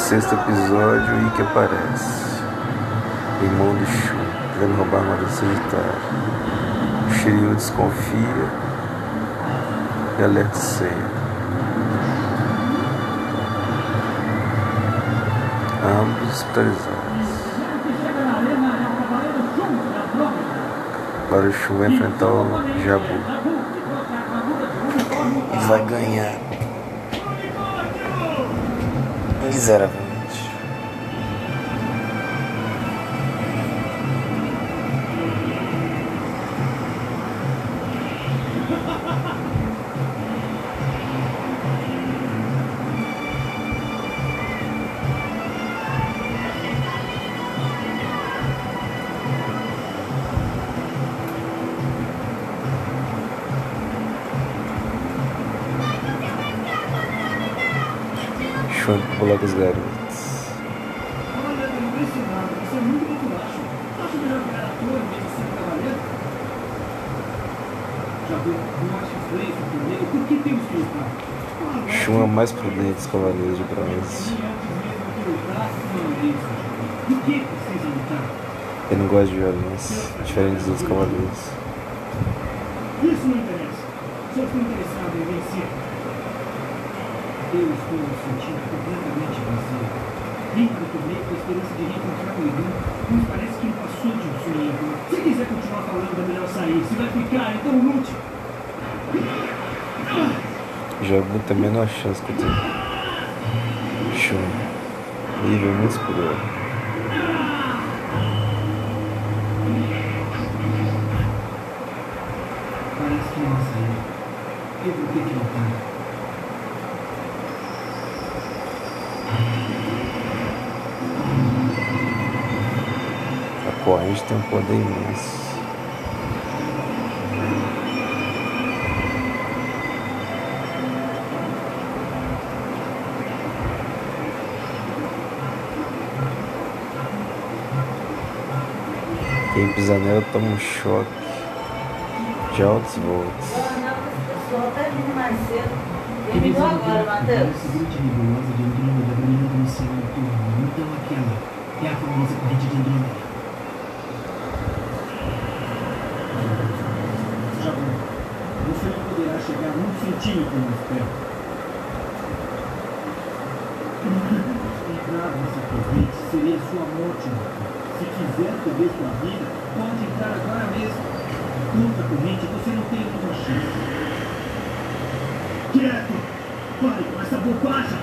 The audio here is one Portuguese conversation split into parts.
sexto episódio, Ike aparece. Irmão do Shu, querendo roubar a armadura sanitária. Shiryu desconfia e alerta Seiya. Ambos hospitalizados. Agora o Shu vai enfrentar o Jabu. E vai ganhar. Miseravelmente. Dos garotos. Eu é muito popular, Chu. Acho melhor virar ator em vez de ser um cavaleiro? Já viu? Não acho estranho esse torneio. Por que temos que lutar? Claro, Shun é o mais prudente dos cavaleiros de bronze. Por? Ele não gosta de violência, diferente dos outros cavaleiros. Isso não interessa. Só estou interessado em vencer. Eu estou me sentindo completamente vazio. Vim para o torneio com a esperança de reencontrar com o Edu, mas parece que ele passou de um sonho. Se quiser continuar falando, é melhor sair. Se vai ficar, então lute. Jabu tem a menor chance que eu tenho. Shun. Nível muito superior. Parece que não saída. Eu vou ter que lutar. Corrente tem um poder imenso. Quem pisar nela toma um choque de altos volts. Terminou agora, Matheus. é a famosa corrente de Andrômeda. Jabu, você não poderá chegar um centímetro mais perto. Entrar nessa corrente seria sua morte. Se quiser perder sua vida, pode entrar agora mesmo. Contra a corrente, você não tem outra chance. Quieto! Pare com essa bobagem!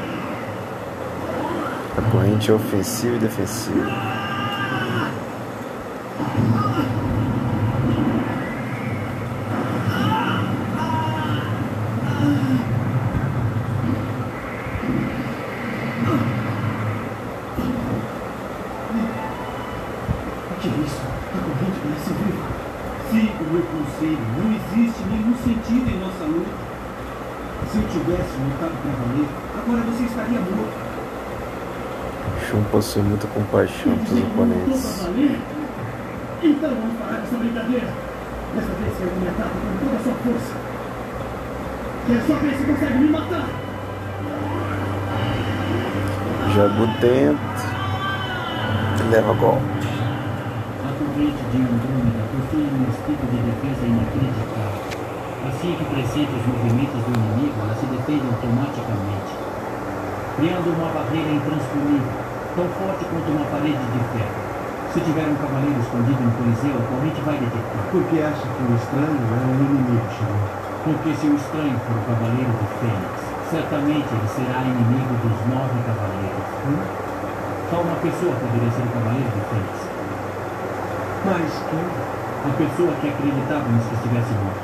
A corrente é ofensiva e defensiva. O que é isso? A corrente parece viva. Siga o meu conselho. Não existe nenhum sentido em nossa luta. Se eu tivesse lutado para valer, agora você estaria morto. Shun possui muita compaixão pelos oponentes. Então vamos parar com essa brincadeira. Dessa vez você me ataca com toda a sua força. Quer só ver se consegue me matar? Jabu tenta e leva golpe. Corrente de Andrômeda possui um instinto de defesa inacreditável. Assim que pressente os movimentos do inimigo, ela se defende automaticamente, criando uma barreira intransponível, tão forte quanto uma parede de ferro. Se tiver um cavaleiro escondido no coliseu, a corrente vai detectar. Porque acha que o estranho é um inimigo, Shiryu. Porque se o estranho for o cavaleiro do Fênix, certamente ele será inimigo dos nove cavaleiros. Hum? Só uma pessoa poderia ser o cavaleiro do Fênix. Mas quem? A pessoa que acreditávamos que estivesse morto.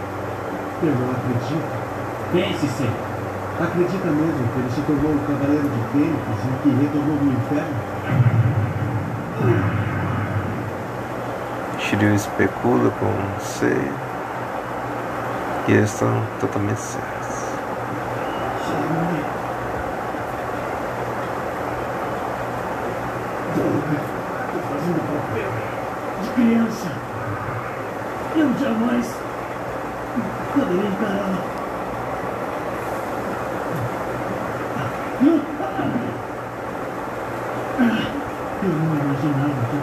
Eu não acredito. Pense sempre. Acredita mesmo que ele se tornou o cavaleiro de Fênix e que retornou do inferno? Shiryu especula com Sei. E eles estão totalmente certos.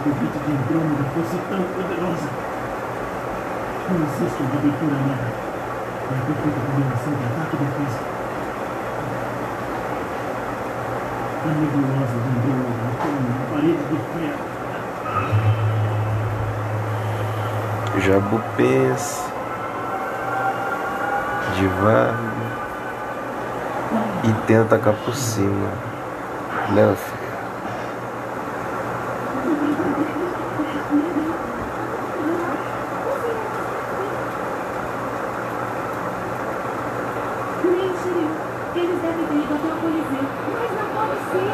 Convite de Andrômeda fosse tão poderosa. Não existe uma abertura nela. É a perfeita combinação de ataque e defesa. A nebulosa de Andrômeda é como uma parede de ferro. Jabu pensa, divaga e tenta atacar por cima. Nem Shiryu. Eles devem ter ido até o Coliseu. Mas não pode ser.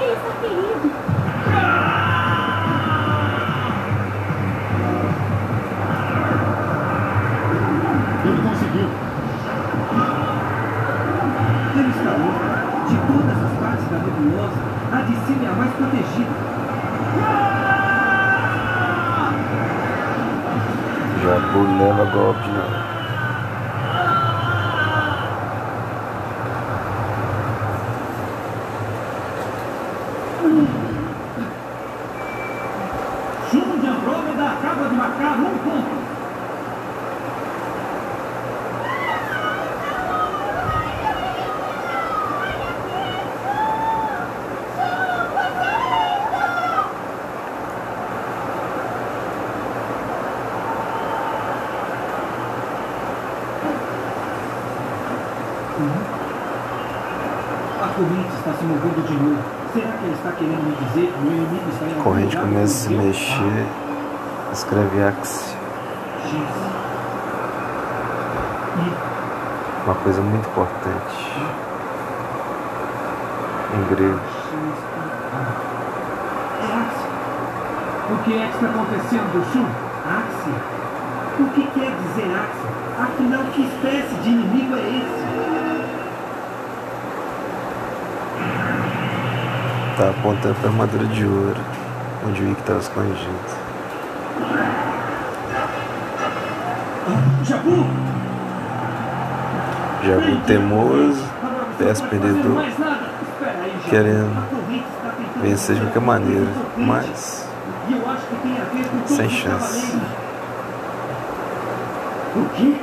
Ele está ferido. De cima a mais protegida. Jabu leva golpe não. Shun de Andrômeda acaba de marcar um ponto. A corrente está se movendo de novo. Será que ele está querendo me dizer que o meu inimigo está em A corrente começa a se mexer. Escreve Axie. X. I. Uma coisa muito importante. Em grego. É Axie. O que é que está acontecendo, Shun? Axie? O que quer dizer Axie? Afinal, que espécie de inimigo é esse? Tá apontando pra armadura de ouro. Onde o Ikki estava escondido. Jabu! Jabu teimoso, você peço perdedor, querendo A vencer de qualquer maneira. Mas que a Sem chance. O quê?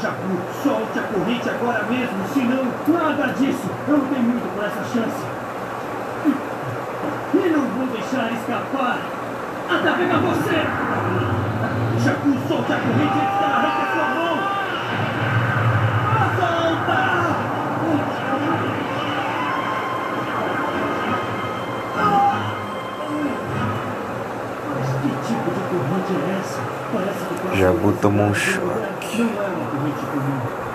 Jabu, solte a corrente agora mesmo, senão nada disso. Eu não tenho muito por essa chance. E não vou deixar escapar até pegar você. Jabu, solte a corrente antes que ela arranque a sua mão. Solta! Mas que tipo de corrente é essa? Parece que ser tomou um choque. Não é uma corrente comum.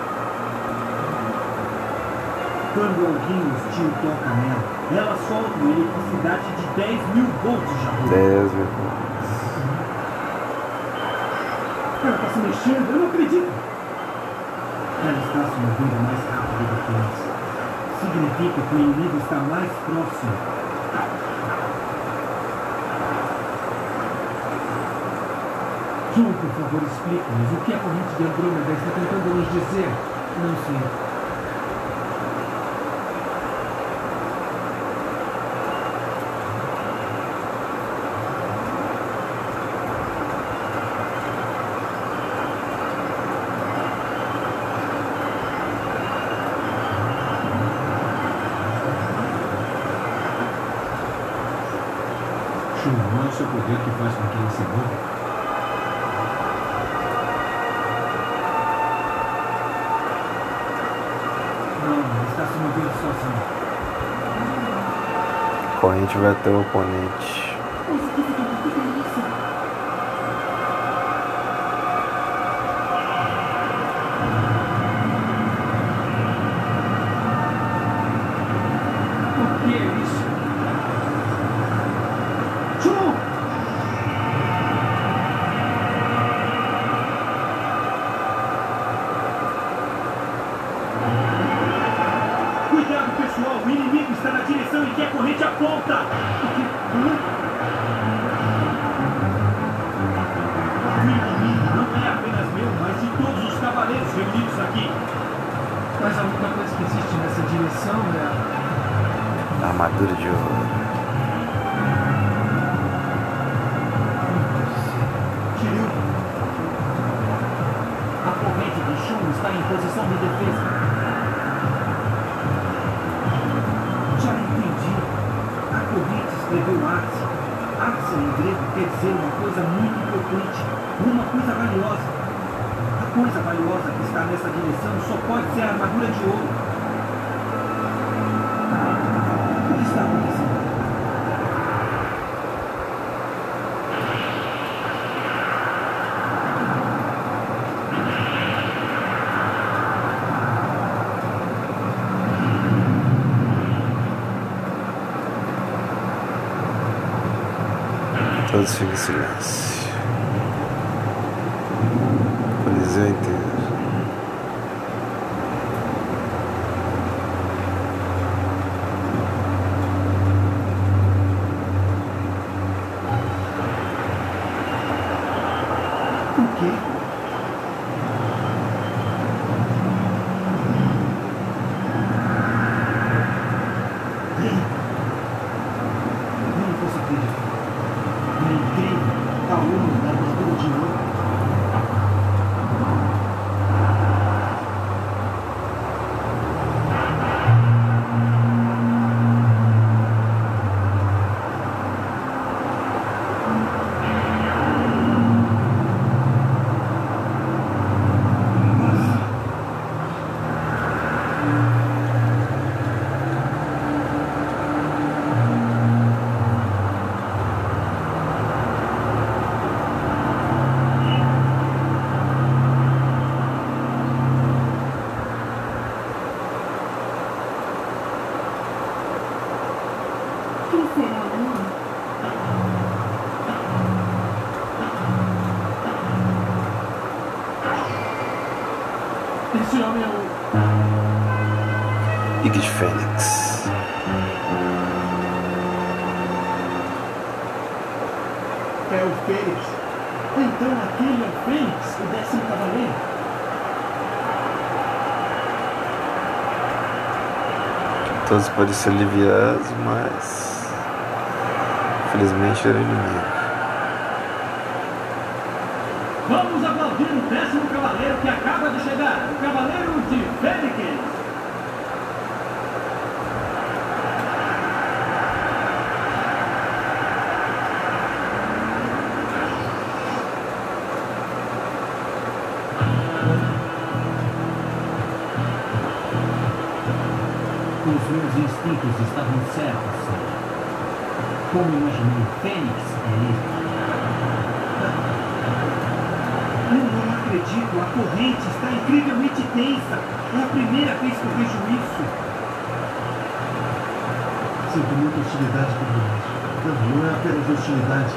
Quando alguém hostil toca nela, ela solta uma eletricidade de 10 mil volts, Jabu. 10 mil. Ela está se mexendo, eu não acredito. Ela está se movendo mais rápido do que antes. Significa que o inimigo está mais próximo. John, por favor, explique-nos o que a corrente de Andrômeda está tentando nos dizer. Não sei. Shun, não é seu poder que faz com que ele se mova? Corrente vai até o oponente. armadura de ouro. A corrente do chumbo está em posição de defesa. Já entendi. A corrente escreveu Arce. Arce em é grego quer dizer uma coisa muito importante, uma coisa valiosa. A coisa valiosa que está nessa direção só pode ser a armadura de ouro. Todos em silêncio. Coliseu inteiro. Quê? Não posso acreditar. É incrível. Tá um da armadura de ouro. Quem será o homem? Esse homem é o. Ig Fênix. É o Fênix. Então aquele é o Fênix, o décimo cavaleiro. Todos podem ser aliviados, mas. Infelizmente era inimigo. Vamos aplaudir o décimo cavaleiro que acaba de chegar, o cavaleiro de Os meus instintos estavam certos, Senhor. Como imaginei, Fênix é ele. Eu não acredito, a corrente está incrivelmente tensa. É a primeira vez que eu vejo isso. Sinto muita hostilidade por nós. Não, não é apenas hostilidade.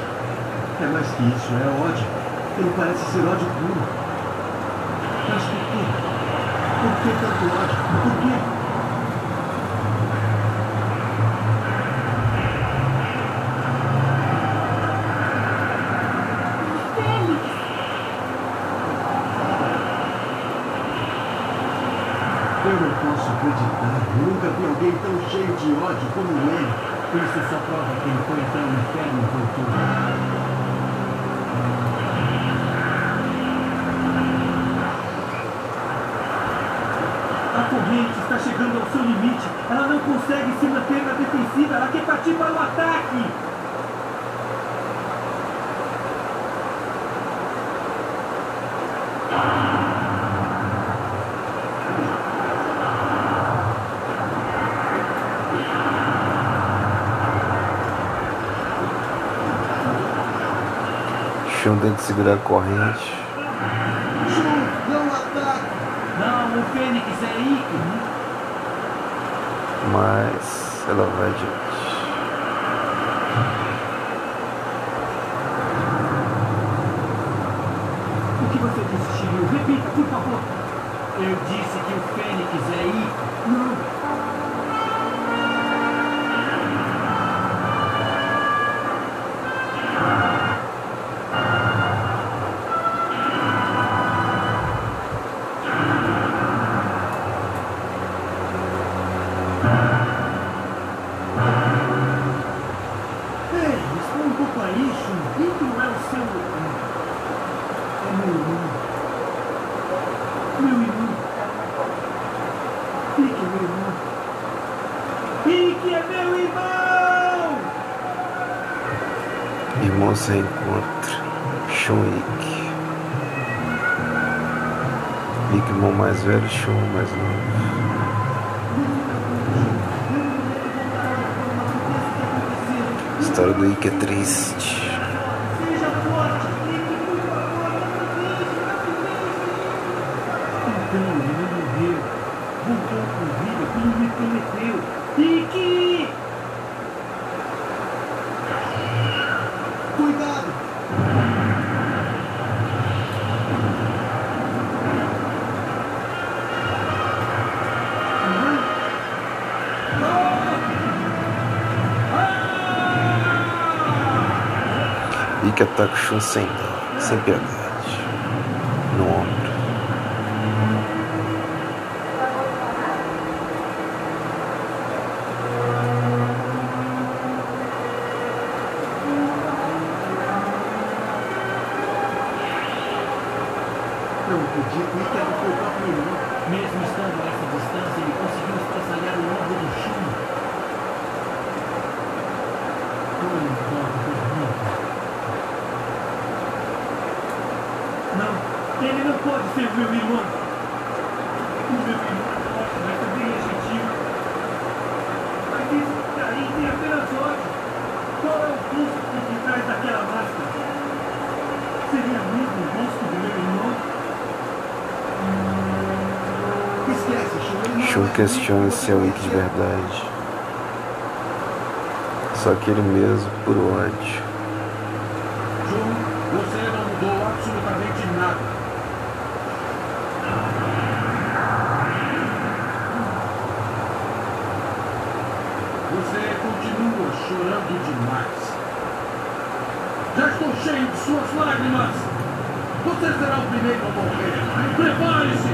É mais que isso, é ódio. Ele parece ser ódio puro. Mas por quê? Por que tanto ódio? Por quê? Fênix! Eu não posso acreditar. Nunca vi alguém tão cheio de ódio como ele. Isso só prova que ele foi até o inferno e. A corrente está chegando ao seu limite. Ela não consegue se manter na defensiva. Ela quer partir para o ataque. Chão tenta segurar a corrente. Não ataque. Não, o Fênix é. Mas ela vai adiante. O que você disse, Shiryu? Repita, por favor. Eu disse que o irmão. Ike meu irmão! Irmão se reencontra. Sean Wick. Wick, irmão mais velho, Sean mais novo. A história do Wick é triste. Então, ele não morreu. Voltou com vida, como me prometeu. Rick! Cuidado! Wick ataca o Sean sem sem piedade. No ombro. Não acredito, Wick era o seu próprio irmão. Mesmo estando a essa distância, ele conseguiu estraçalhar o ombro do chão. Como ele volta por mim? Não, ele não pode ser o meu irmão. O meu irmão é forte, mas também é gentil. Mas esse daí tem apenas ódio. Qual é o rosto por detrás daquela máscara? Seria mesmo o rosto do meu irmão? Esquece, Sean, ele não Sean é questiona se é Wick de verdade. Só que ele mesmo, por ódio. João, você não mudou absolutamente nada. Você continua chorando demais. Já estou cheio de suas lágrimas. Você será o primeiro a morrer. Prepare-se!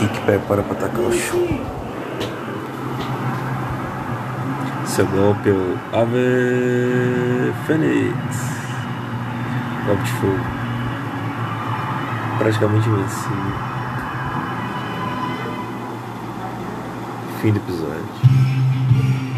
Wick prepara para atacar o Sean. Seu golpe é o Ave Fênix. Golpe de fogo. Praticamente vencido. Fim do episódio.